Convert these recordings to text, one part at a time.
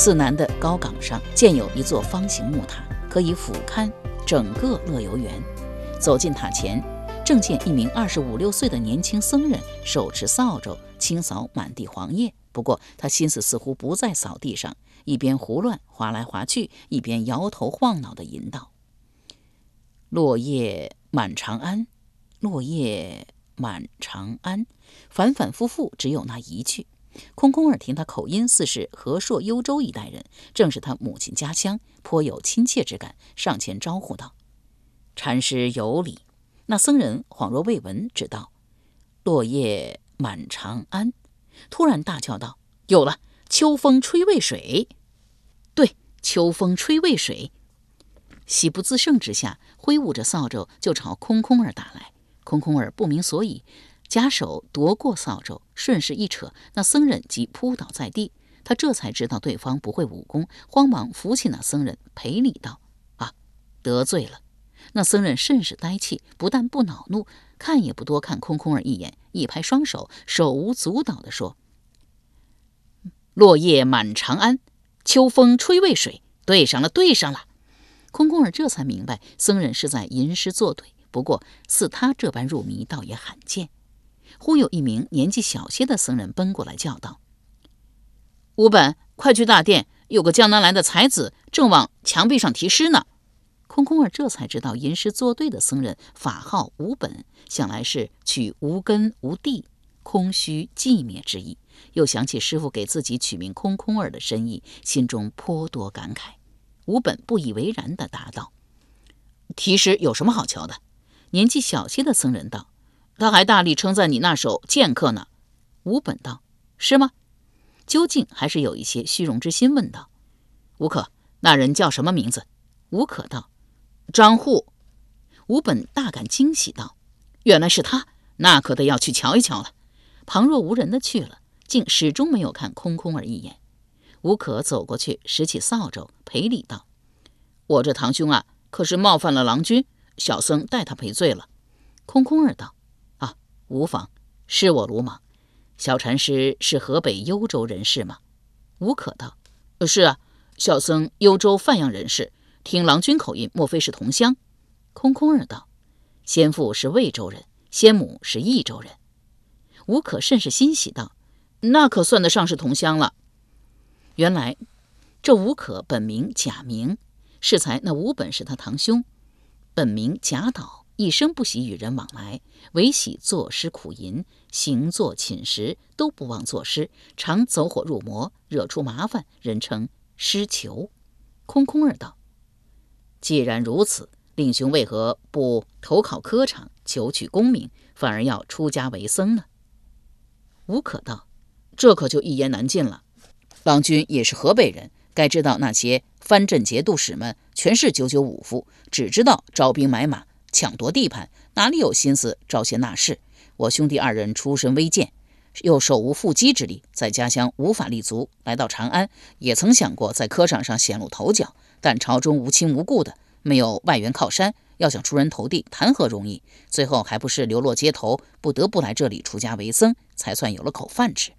寺南的高岗上建有一座方形木塔，可以俯瞰整个乐游园。走进塔前，正见一名二十五六岁的年轻僧人手持扫帚清扫满地黄叶。不过他心思似乎不在扫地上，一边胡乱划来划去，一边摇头晃脑地吟道：“落叶满长安，落叶满长安。”反反复复，只有那一句。空空儿听他口音似是和硕幽州一带人，正是他母亲家乡，颇有亲切之感，上前招呼道：“禅师有礼。”那僧人恍若未闻，只道：“落叶满长安。”突然大叫道：“有了！秋风吹渭水。”对，秋风吹渭水。喜不自胜之下，挥舞着扫帚就朝空空儿打来。空空儿不明所以。假手夺过扫帚，顺势一扯，那僧人即扑倒在地。他这才知道对方不会武功，慌忙扶起那僧人，赔礼道：“啊，得罪了。”那僧人甚是呆气，不但不恼怒，看也不多看空空儿一眼，一拍双手，手舞足蹈地说：“落叶满长安，秋风吹渭水。对上了，对上了。”空空儿这才明白，僧人是在吟诗作对。不过似他这般入迷，倒也罕见。忽有一名年纪小些的僧人奔过来叫道：“吾本，快去大殿，有个江南来的才子正往墙壁上题诗呢。”空空儿这才知道吟诗作对的僧人法号无本，想来是取无根无地、空虚寂灭之意。又想起师傅给自己取名空空儿的深意，心中颇多感慨。无本不以为然地答道：“题诗有什么好瞧的？”年纪小些的僧人道。他还大力称赞你那首剑客呢，吴本道是吗？究竟还是有一些虚荣之心，问道：“吴可，那人叫什么名字？”吴可道：“张户。”吴本大感惊喜道：“原来是他，那可得要去瞧一瞧了。”旁若无人的去了，竟始终没有看空空儿一眼。吴可走过去，拾起扫帚，赔礼道：“我这堂兄啊，可是冒犯了郎君，小僧代他赔罪了。”空空儿道。无妨，是我鲁莽。小禅师是河北幽州人士吗？吴可道：“是啊，小僧幽州范阳人士。听郎君口音，莫非是同乡？”空空儿道：“先父是魏州人，先母是益州人。”吴可甚是欣喜道：“那可算得上是同乡了。”原来这吴可本名贾明，适才那吴本是他堂兄，本名贾岛。一生不喜与人往来，唯喜作诗苦吟，行坐寝食都不忘作诗，常走火入魔，惹出麻烦，人称诗囚。空空儿道：“既然如此，令兄为何不投考科场，求取功名，反而要出家为僧呢？”吴可道：“这可就一言难尽了。郎君也是河北人，该知道那些藩镇节度使们全是九九五夫，只知道招兵买马。”抢夺地盘，哪里有心思招贤纳士？我兄弟二人出身微贱，又手无缚鸡之力，在家乡无法立足。来到长安，也曾想过在科场上显露头角，但朝中无亲无故的，没有外援靠山，要想出人头地，谈何容易？最后还不是流落街头，不得不来这里出家为僧，才算有了口饭吃。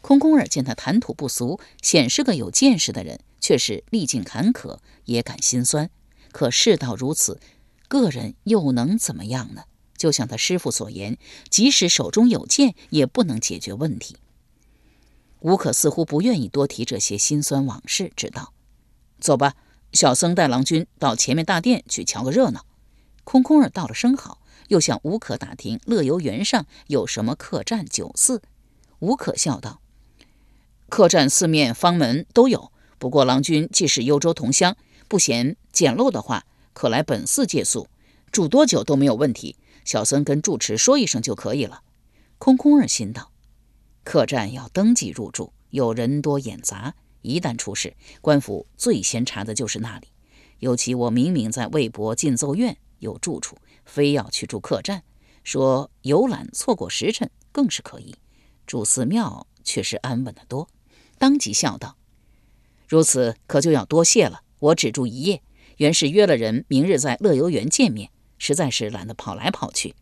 空空儿见他谈吐不俗，显是个有见识的人，却是历尽坎坷，也感心酸。可事到如此。个人又能怎么样呢？就像他师傅所言，即使手中有剑，也不能解决问题。吴可似乎不愿意多提这些辛酸往事，只道：“走吧，小僧带郎君到前面大殿去瞧个热闹。”空空儿道了声好，又向吴可打听乐游原上有什么客栈酒肆。吴可笑道：“客栈四面方门都有，不过郎君既是幽州同乡，不嫌简陋的话，可来本寺借宿，住多久都没有问题。小僧跟住持说一声就可以了。”空空儿心道：“客栈要登记入住，有人多眼杂，一旦出事，官府最先查的就是那里。尤其我明明在魏博进奏院有住处，非要去住客栈，说游览错过时辰，更是可疑。住寺庙却是安稳得多。”当即笑道：“如此可就要多谢了。我只住一夜，原是约了人明日在乐游园见面，实在是懒得跑来跑去。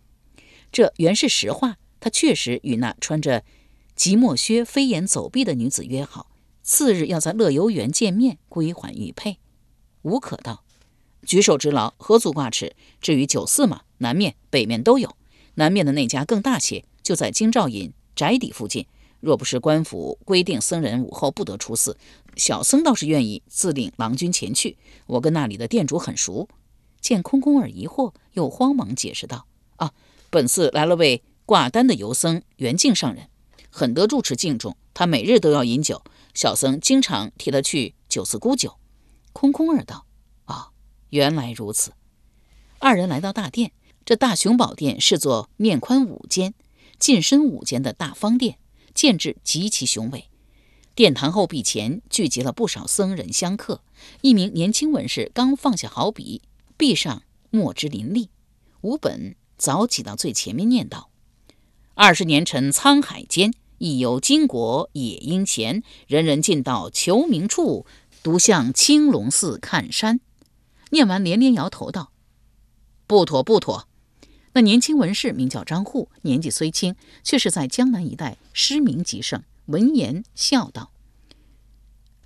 这原是实话。”他确实与那穿着即墨靴飞檐走壁的女子约好，次日要在乐游园见面，归还玉佩。吴可道：“举手之劳，何足挂齿。至于酒肆嘛，南面、北面都有。南面的那家更大些，就在京兆尹宅邸附近。若不是官府规定僧人午后不得出寺，小僧倒是愿意自领郎君前去。我跟那里的店主很熟。”见空空儿疑惑，又慌忙解释道：“啊，本寺来了位。”挂单的游僧袁敬上人，很得住持敬重。他每日都要饮酒，小僧经常替他去酒肆沽酒。空空儿道：“啊，原来如此。”二人来到大殿，这大雄宝殿是座面宽五间、进深五间的大方殿，建制极其雄伟。殿堂后壁前聚集了不少僧人香客。一名年轻文士刚放下好笔，壁上墨汁淋漓。吴本早挤到最前面，念道。二十年尘沧海间，亦有金国野鹰闲。人人尽到求名处，独向青龙寺看山。念完，连连摇头道：“不妥，不妥。”那年轻文士名叫张祜，年纪虽轻，却是在江南一带诗名极盛。闻言笑道：“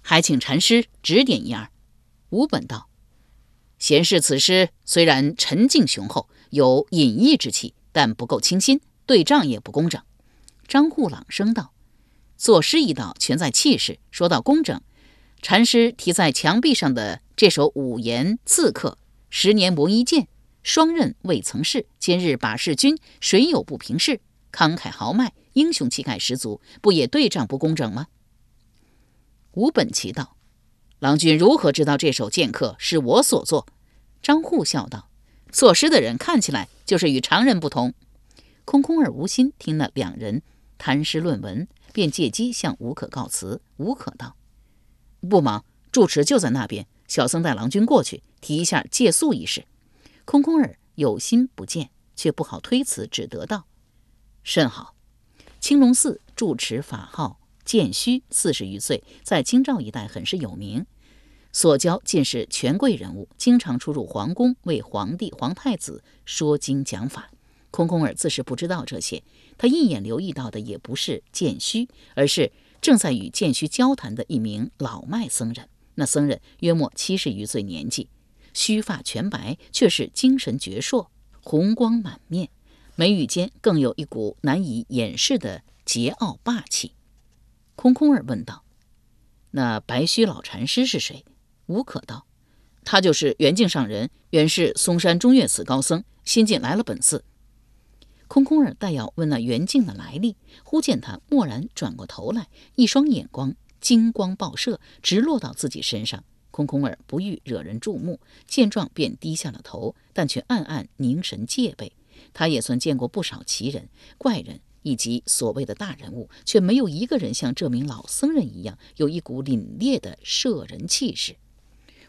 还请禅师指点一二。”吴本道：“贤士此诗虽然沉静雄厚，有隐逸之气，但不够清新。”对仗也不工整。张护朗声道：“作诗一道全在气势。说到工整，禅师题在墙壁上的这首五言刺客：十年磨一剑，双刃未曾试。今日把事君，谁有不平事？慷慨豪迈，英雄气概十足，不也对仗不工整吗？”吴本奇道：“郎君如何知道这首剑客是我所作？”张护笑道：“作诗的人看起来就是与常人不同。”空空儿无心听了两人谈诗论文，便借机向吴可告辞。吴可道：“不忙，住持就在那边。小僧带郎君过去提一下借宿一事。”空空儿有心不见，却不好推辞，只得道：“甚好。青龙寺住持法号建虚，四十余岁，在京兆一带很是有名，所教尽是权贵人物，经常出入皇宫，为皇帝、皇太子说经讲法。”空空儿自是不知道这些，他一眼留意到的也不是剑虚，而是正在与剑虚交谈的一名老迈僧人。那僧人约莫七十余岁年纪，须发全白，却是精神矍铄，红光满面，眉宇间更有一股难以掩饰的桀骜霸气。空空儿问道：“那白须老禅师是谁？”吴可道：“他就是圆净上人，原是嵩山中岳寺高僧，新近来了本寺。”空空儿待要问那袁静的来历，忽见他蓦然转过头来，一双眼光金光爆射，直落到自己身上。空空儿不欲惹人注目，见状便低下了头，但却暗暗凝神戒备。他也算见过不少奇人、怪人以及所谓的大人物，却没有一个人像这名老僧人一样，有一股凛冽的摄人气势。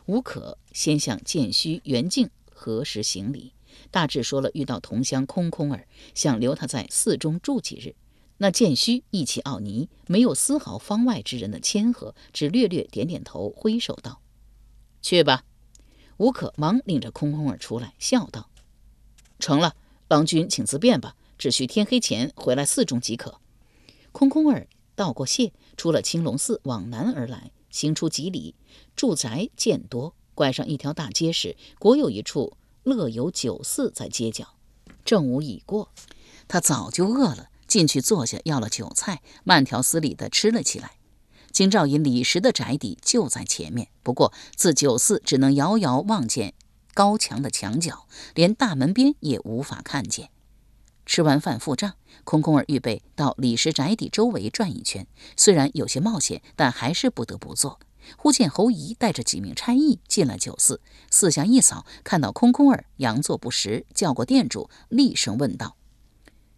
吴可先向剑虚、袁静合十行礼。大致说了遇到同乡空空儿，想留他在寺中住几日。那剑虚意气傲睨，没有丝毫方外之人的谦和，只略略点点头，挥手道：“去吧。”吴可忙领着空空儿出来，笑道：“成了，郎君请自便吧，只需天黑前回来寺中即可。”空空儿道过谢，出了青龙寺，往南而来，行出几里，住宅渐多，拐上一条大街时，果有一处。乐游酒肆在街角，正午已过，他早就饿了，进去坐下要了酒菜，慢条斯理地吃了起来。京兆尹李时的宅邸就在前面，不过自酒肆只能遥遥望见高墙的墙角，连大门边也无法看见。吃完饭付账，空空儿预备到李氏宅邸周围转一圈，虽然有些冒险，但还是不得不做。忽见侯仪带着几名差役进了酒肆，四下一扫，看到空空儿佯作不识，叫过店主，厉声问道：“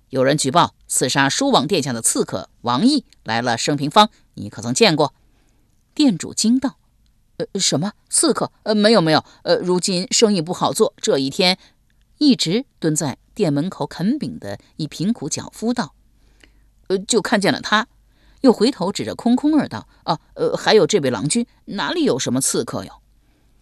有人举报刺杀书王殿下的刺客王毅来了升平坊，你可曾见过？”店主惊道：“呃，什么刺客？呃，没有没有。呃，如今生意不好做，这一天一直蹲在。”店门口啃饼的一贫苦脚夫道：“呃，就看见了他，又回头指着空空儿道：‘啊，呃，还有这位郎君，哪里有什么刺客哟？’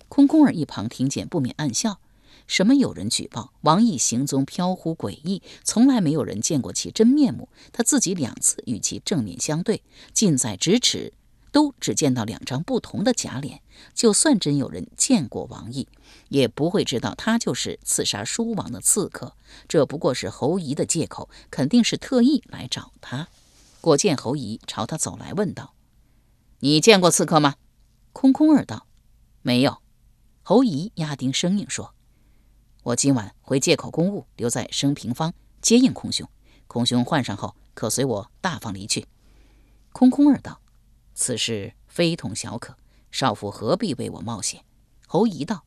空空儿一旁听见，不免暗笑：什么有人举报王毅行踪飘忽诡异，从来没有人见过其真面目。他自己两次与其正面相对，近在咫尺。”都只见到两张不同的假脸，就算真有人见过王毅，也不会知道他就是刺杀书王的刺客。这不过是侯仪的借口，肯定是特意来找他。果见侯仪朝他走来，问道：“你见过刺客吗？”空空儿道：“没有。”侯仪压低声音说：“我今晚回借口公务，留在升平坊接应空兄。空兄换上后，可随我大方离去。”空空儿道。此事非同小可，少妇何必为我冒险？侯仪道：“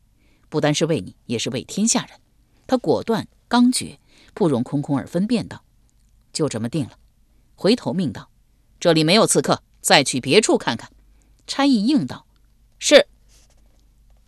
不单是为你，也是为天下人。”他果断刚决，不容空空儿分辨道：“就这么定了。”回头命道：“这里没有刺客，再去别处看看。”差役应道：“是。”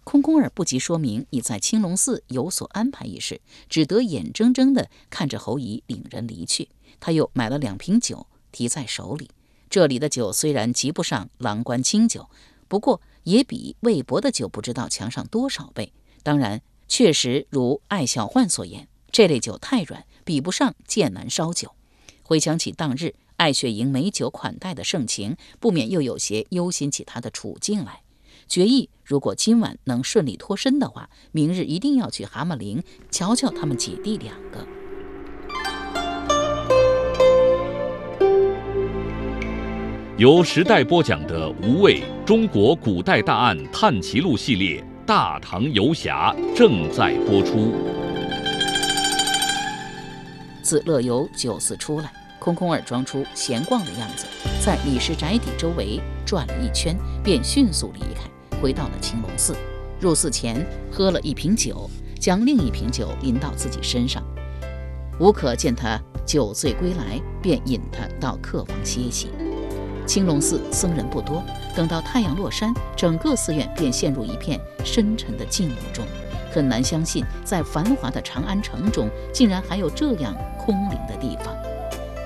空空儿不及说明已在青龙寺有所安排一事，只得眼睁睁地看着侯姨领人离去。他又买了两瓶酒，提在手里。这里的酒虽然及不上郎官清酒，不过也比魏博的酒不知道强上多少倍。当然，确实如艾小焕所言，这类酒太软，比不上剑南烧酒。回想起当日艾雪莹美酒款待的盛情，不免又有些忧心起他的处境来。决意，如果今晚能顺利脱身的话，明日一定要去蛤蟆陵瞧瞧他们姐弟两个。由时代播讲的《无畏中国古代大案探奇录》系列《大唐游侠》正在播出。自乐游酒肆出来，空空儿装出闲逛的样子，在李氏宅邸周围转了一圈，便迅速离开，回到了青龙寺。入寺前喝了一瓶酒，将另一瓶酒淋到自己身上。吴可见他酒醉归来，便引他到客房歇息。青龙寺僧人不多，等到太阳落山，整个寺院便陷入一片深沉的静默中。很难相信，在繁华的长安城中，竟然还有这样空灵的地方。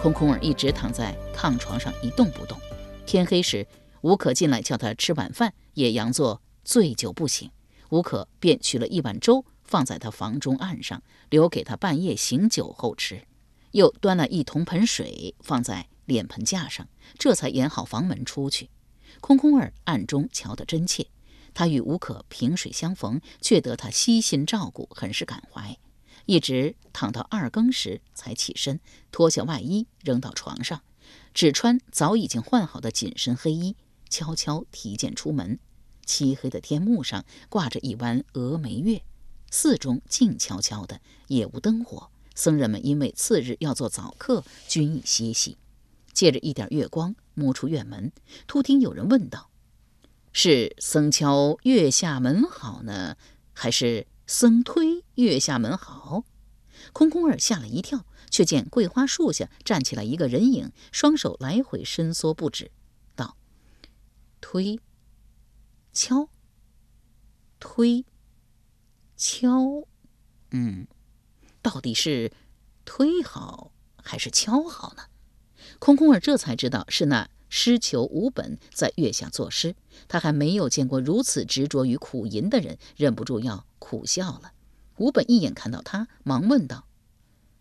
空空儿一直躺在炕床上一动不动。天黑时，吴可进来叫他吃晚饭，也佯作醉酒不醒。吴可便取了一碗粥放在他房中案上，留给他半夜醒酒后吃。又端了一铜盆水放在。脸盆架上，这才掩好房门出去。空空儿暗中瞧得真切，他与吴可萍水相逢，却得他悉心照顾，很是感怀。一直躺到二更时才起身，脱下外衣扔到床上，只穿早已经换好的紧身黑衣，悄悄提剑出门。漆黑的天幕上挂着一弯峨眉月，寺中静悄悄的，也无灯火。僧人们因为次日要做早课，均已歇息。借着一点月光，摸出院门，突听有人问道：“是僧敲月下门好呢，还是僧推月下门好？”空空儿吓了一跳，却见桂花树下站起来一个人影，双手来回伸缩不止，道：“推，敲，推，敲，嗯，到底是推好还是敲好呢？”空空儿这才知道是那诗囚吴本在月下作诗，他还没有见过如此执着于苦吟的人，忍不住要苦笑了。吴本一眼看到他，忙问道：“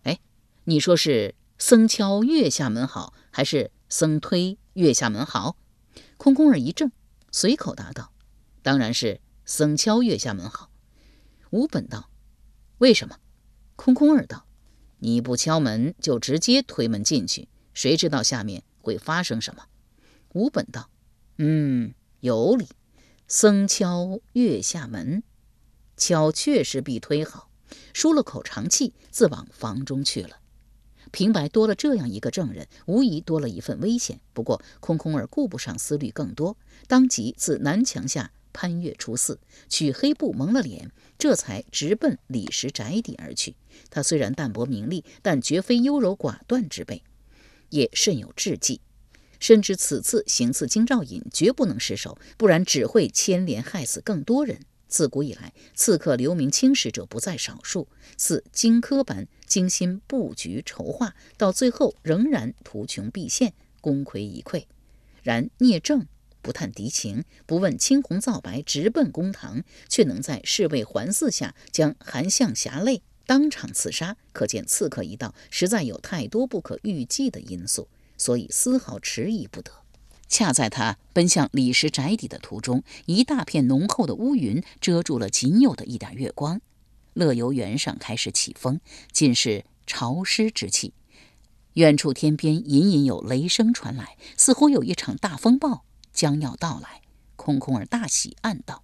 哎，你说是僧敲月下门好，还是僧推月下门好？”空空儿一怔，随口答道：“当然是僧敲月下门好。”吴本道：“为什么？”空空儿道：“你不敲门，就直接推门进去。”谁知道下面会发生什么？吴本道：“嗯，有理。僧敲月下门，敲确实必推好。舒了口长气，自往房中去了。平白多了这样一个证人，无疑多了一份危险。不过空空儿顾不上思虑更多，当即自南墙下攀越出寺，取黑布蒙了脸，这才直奔李石宅邸而去。他虽然淡泊名利，但绝非优柔寡断之辈，也甚有志计。深知此次行刺京兆尹绝不能失手，不然只会牵连害死更多人。自古以来，刺客留名青史者不在少数，似荆轲般精心布局筹划，到最后仍然图穷匕现，功亏一篑。然聂政不探敌情，不问青红皂白，直奔公堂，却能在侍卫环伺下将韩相侠累当场刺杀，可见刺客一道实在有太多不可预计的因素，所以丝毫迟疑不得。恰在他奔向李石宅邸的途中，一大片浓厚的乌云遮住了仅有的一点月光。乐游原上开始起风，尽是潮湿之气。远处天边隐隐有雷声传来，似乎有一场大风暴将要到来。空空儿大喜，暗道：“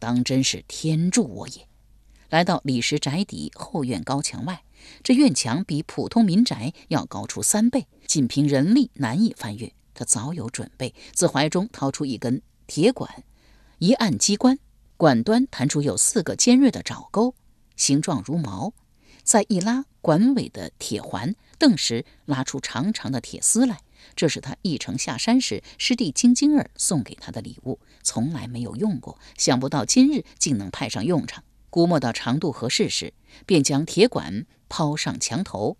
当真是天助我也！”来到李氏宅邸后院高墙外，这院墙比普通民宅要高出三倍，仅凭人力难以翻越。他早有准备，自怀中掏出一根铁管，一按机关，管端弹出有四个尖锐的爪钩，形状如矛。再一拉管尾的铁环，顿时拉出长长的铁丝来。这是他一程下山时师弟晶晶儿送给他的礼物，从来没有用过，想不到今日竟能派上用场。估摸到长度合适时，便将铁管抛上墙头，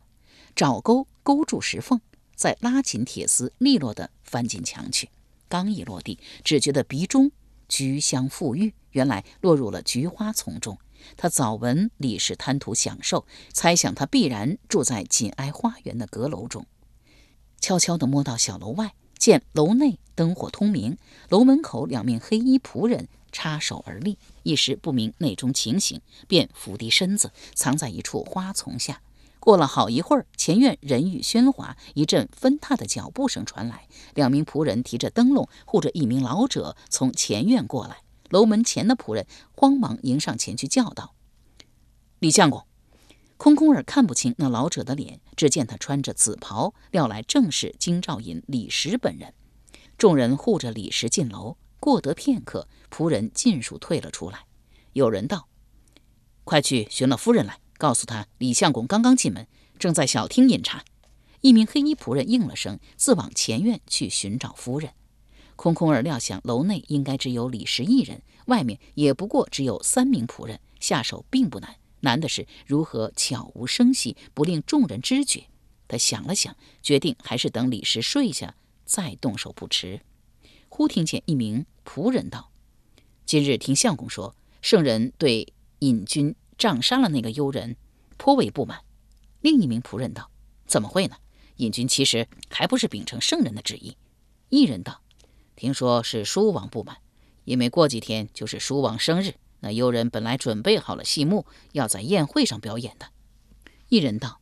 爪钩勾住石缝。再拉紧铁丝，利落地翻进墙去。刚一落地，只觉得鼻中菊香馥郁，原来落入了菊花丛中。他早闻李氏贪图享受，猜想他必然住在紧挨花园的阁楼中。悄悄地摸到小楼外，见楼内灯火通明，楼门口两名黑衣仆人插手而立，一时不明内中情形，便伏低身子，藏在一处花丛下。过了好一会儿，前院人语喧哗，一阵纷踏的脚步声传来。两名仆人提着灯笼，护着一名老者从前院过来。楼门前的仆人慌忙迎上前去叫道：“李相公！”空空儿看不清那老者的脸，只见他穿着紫袍，料来正是京兆尹李石本人。众人护着李石进楼，过得片刻，仆人尽数退了出来。有人道：“快去寻了夫人来。”告诉他，李相公刚刚进门，正在小厅饮茶。一名黑衣仆人应了声，自往前院去寻找夫人。空空儿料想楼内应该只有李氏一人，外面也不过只有三名仆人，下手并不难，难的是如何悄无声息，不令众人知觉。他想了想，决定还是等李氏睡下再动手不迟。忽听见一名仆人道：“今日听相公说，圣人对尹君。”杖杀了那个幽人，颇为不满。另一名仆人道：“怎么会呢？尹君其实还不是秉承圣人的旨意。”一人道：“听说是叔王不满，因为过几天就是叔王生日，那幽人本来准备好了戏目，要在宴会上表演的。”一人道：“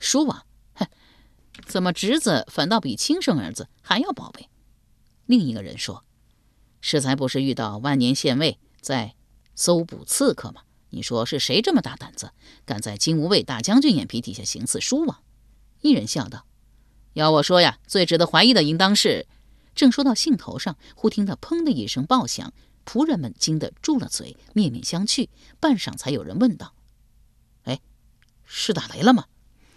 叔王，哼，怎么侄子反倒比亲生儿子还要宝贝？”另一个人说：“适才不是遇到万年县尉在搜捕刺客吗？”你说是谁这么大胆子，敢在金吾卫大将军眼皮底下行刺叔王？一人笑道：“要我说呀，最值得怀疑的应当是……”正说到兴头上，忽听得“砰”的一声爆响，仆人们惊得住了嘴，面面相觑。半晌，才有人问道：“哎，是打雷了吗？”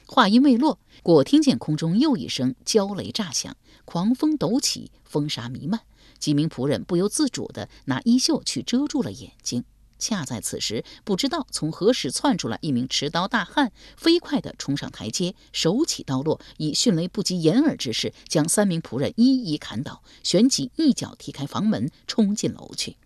话音未落，果听见空中又一声焦雷炸响，狂风陡起，风沙弥漫。几名仆人不由自主地拿衣袖去遮住了眼睛。恰在此时，不知道从何时窜出来一名持刀大汉，飞快地冲上台阶，手起刀落，以迅雷不及掩耳之势将三名仆人一一砍倒，旋即一脚踢开房门，冲进楼去。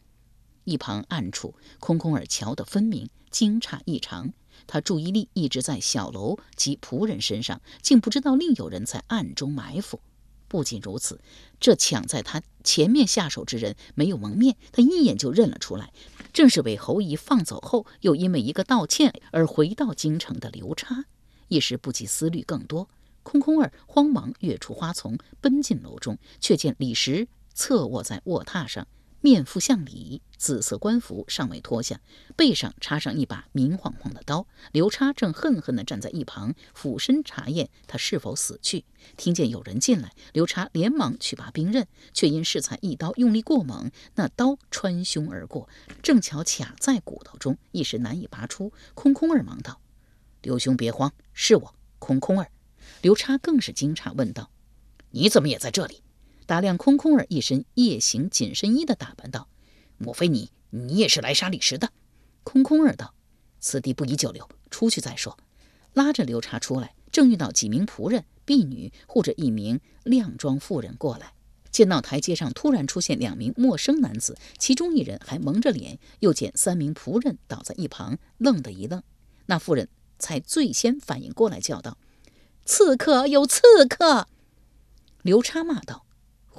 一旁暗处，空空儿瞧得分明，惊诧异常。他注意力一直在小楼及仆人身上，竟不知道另有人在暗中埋伏。不仅如此，这抢在他前面下手之人没有蒙面，他一眼就认了出来。正是被侯姨放走后，又因为一个道歉而回到京城的刘叉，一时不及思虑更多。空空儿慌忙跃出花丛，奔进楼中，却见李石侧卧在卧榻上。面腹向里，紫色官服尚未脱下，背上插上一把明晃晃的刀。刘叉正恨恨地站在一旁，俯身查验他是否死去。听见有人进来，刘叉连忙去拔兵刃，却因适才一刀用力过猛，那刀穿胸而过，正巧卡在骨头中，一时难以拔出。空空儿忙道：“刘兄别慌，是我空空儿。”刘叉更是惊诧，问道：“你怎么也在这里？”打量空空儿一身夜行紧身衣的打扮，道：“莫非你你也是来杀李石的？”空空儿道：“此地不宜久留，出去再说。”拉着刘叉出来，正遇到几名仆人、婢女护着一名靓装妇人过来。见到台阶上突然出现两名陌生男子，其中一人还蒙着脸，又见三名仆人倒在一旁，愣的一愣。那妇人才最先反应过来，叫道：“刺客！有刺客！”刘叉骂道。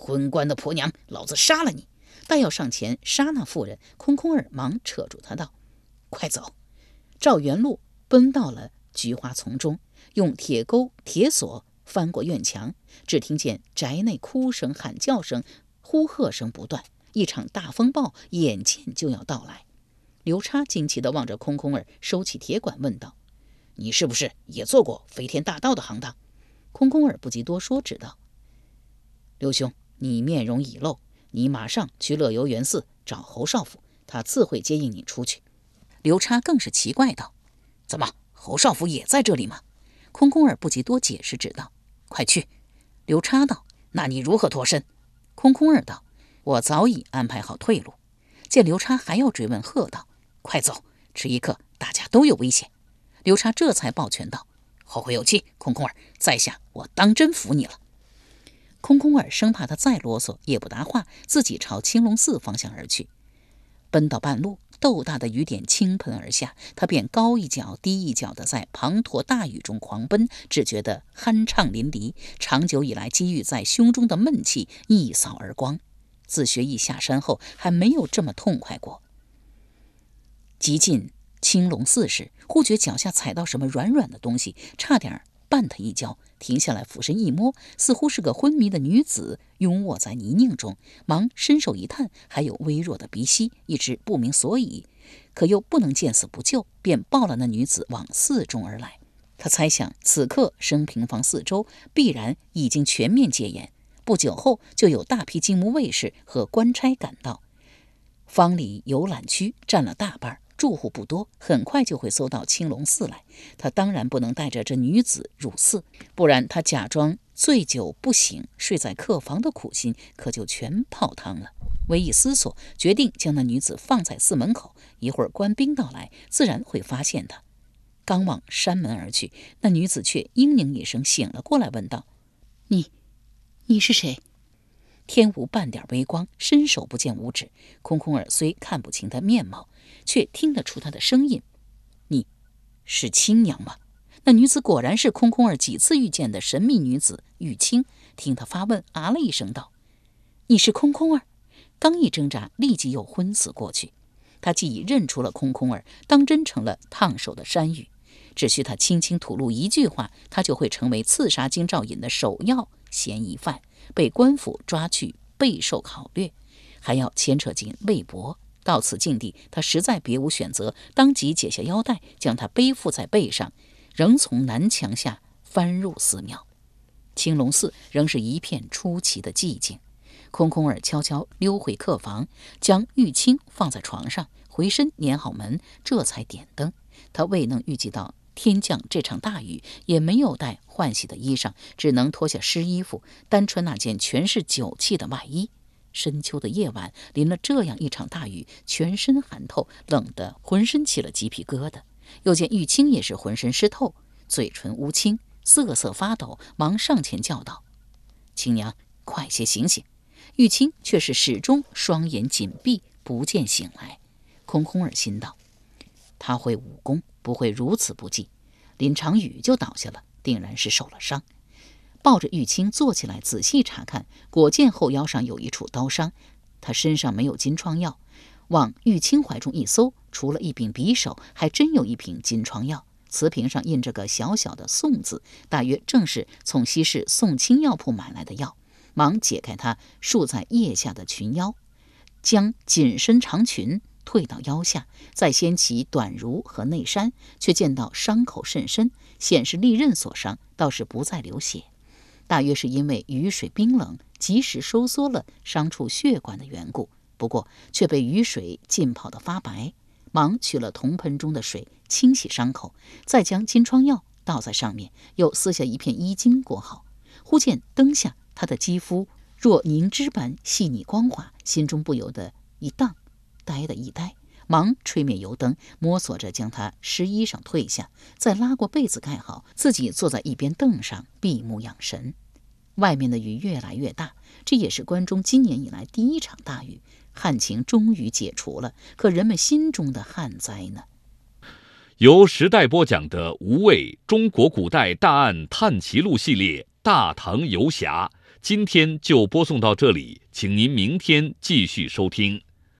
昏官的婆娘，老子杀了你！但要上前杀那妇人，空空儿忙扯住他道：“快走！”照原路奔到了菊花丛中，用铁钩、铁锁翻过院墙，只听见宅内哭声、喊叫声、呼喝声不断，一场大风暴眼见就要到来。刘叉惊奇地望着空空儿，收起铁管问道：“你是不是也做过飞天大盗的行当？”空空儿不及多说，只道：“刘兄。”你面容已露，你马上去乐游原寺找侯少府，他自会接应你出去。刘叉更是奇怪道：“怎么，侯少府也在这里吗？”空空儿不及多解释，只道：“快去。”刘叉道：“那你如何脱身？”空空儿道：“我早已安排好退路。”见刘叉还要追问，喝道：“快走！迟一刻，大家都有危险。”刘叉这才抱拳道：“后会有期，空空儿，在下我当真服你了。”空空儿生怕他再啰嗦，也不答话，自己朝青龙寺方向而去。奔到半路，豆大的雨点倾盆而下，他便高一脚低一脚的在滂沱大雨中狂奔，只觉得酣畅淋漓，长久以来积郁在胸中的闷气一扫而光。自学艺下山后，还没有这么痛快过。极近青龙寺时，忽觉脚下踩到什么软软的东西，差点绊他一跤。停下来，俯身一摸，似乎是个昏迷的女子，拥卧在泥泞中。忙伸手一探，还有微弱的鼻息，一直不明所以，可又不能见死不救，便抱了那女子往寺中而来。他猜想，此刻升平坊四周必然已经全面戒严，不久后就有大批金木卫士和官差赶到，坊里游览区占了大半儿。住户不多，很快就会搜到青龙寺来。他当然不能带着这女子入寺，不然他假装醉酒不醒，睡在客房的苦心可就全泡汤了。微一思索，决定将那女子放在寺门口，一会儿官兵到来，自然会发现她。刚往山门而去，那女子却嘤咛一声醒了过来，问道：“你，你是谁？”天无半点微光，伸手不见五指。空空儿虽看不清她面貌。却听得出她的声音，你，是青娘吗？那女子果然是空空儿几次遇见的神秘女子玉清。听她发问，啊了一声道：“你是空空儿。”刚一挣扎，立即又昏死过去。他既已认出了空空儿，当真成了烫手的山芋。只需他轻轻吐露一句话，他就会成为刺杀金兆尹的首要嫌疑犯，被官府抓去备受考虑，还要牵扯进魏博。到此境地，他实在别无选择，当即解下腰带，将他背负在背上，仍从南墙下翻入寺庙。青龙寺仍是一片出奇的寂静。空空儿悄悄溜回客房，将玉清放在床上，回身撵好门，这才点灯。他未能预计到天降这场大雨，也没有带换洗的衣裳，只能脱下湿衣服，单穿那件全是酒气的外衣。深秋的夜晚，淋了这样一场大雨，全身寒透，冷得浑身起了鸡皮疙瘩。又见玉清也是浑身湿透，嘴唇乌青，瑟瑟发抖，忙上前叫道：“青娘，快些醒醒！”玉清却是始终双眼紧闭，不见醒来。空空儿心道：他会武功，不会如此不济，淋场雨就倒下了，定然是受了伤。抱着玉清坐起来，仔细查看，果见后腰上有一处刀伤。他身上没有金疮药，往玉清怀中一搜，除了一柄匕首，还真有一瓶金疮药。瓷瓶上印着个小小的“宋”字，大约正是从西市宋清药铺买来的药。忙解开他束在腋下的裙腰，将紧身长裙退到腰下，再掀起短襦和内衫，却见到伤口甚深，显示利刃所伤，倒是不再流血。大约是因为雨水冰冷，及时收缩了伤处血管的缘故。不过却被雨水浸泡得发白，忙取了铜盆中的水清洗伤口，再将金疮药倒在上面，又撕下一片衣襟裹好。忽见灯下他的肌肤若凝脂般细腻光滑，心中不由得一荡，呆的一呆，忙吹灭油灯，摸索着将他湿衣裳褪下，再拉过被子盖好，自己坐在一边凳上闭目养神。外面的雨越来越大，这也是关中今年以来第一场大雨。旱情终于解除了，可人们心中的旱灾呢？由时代播讲的《无畏中国古代大案探奇录》系列《大唐游侠》，今天就播送到这里，请您明天继续收听。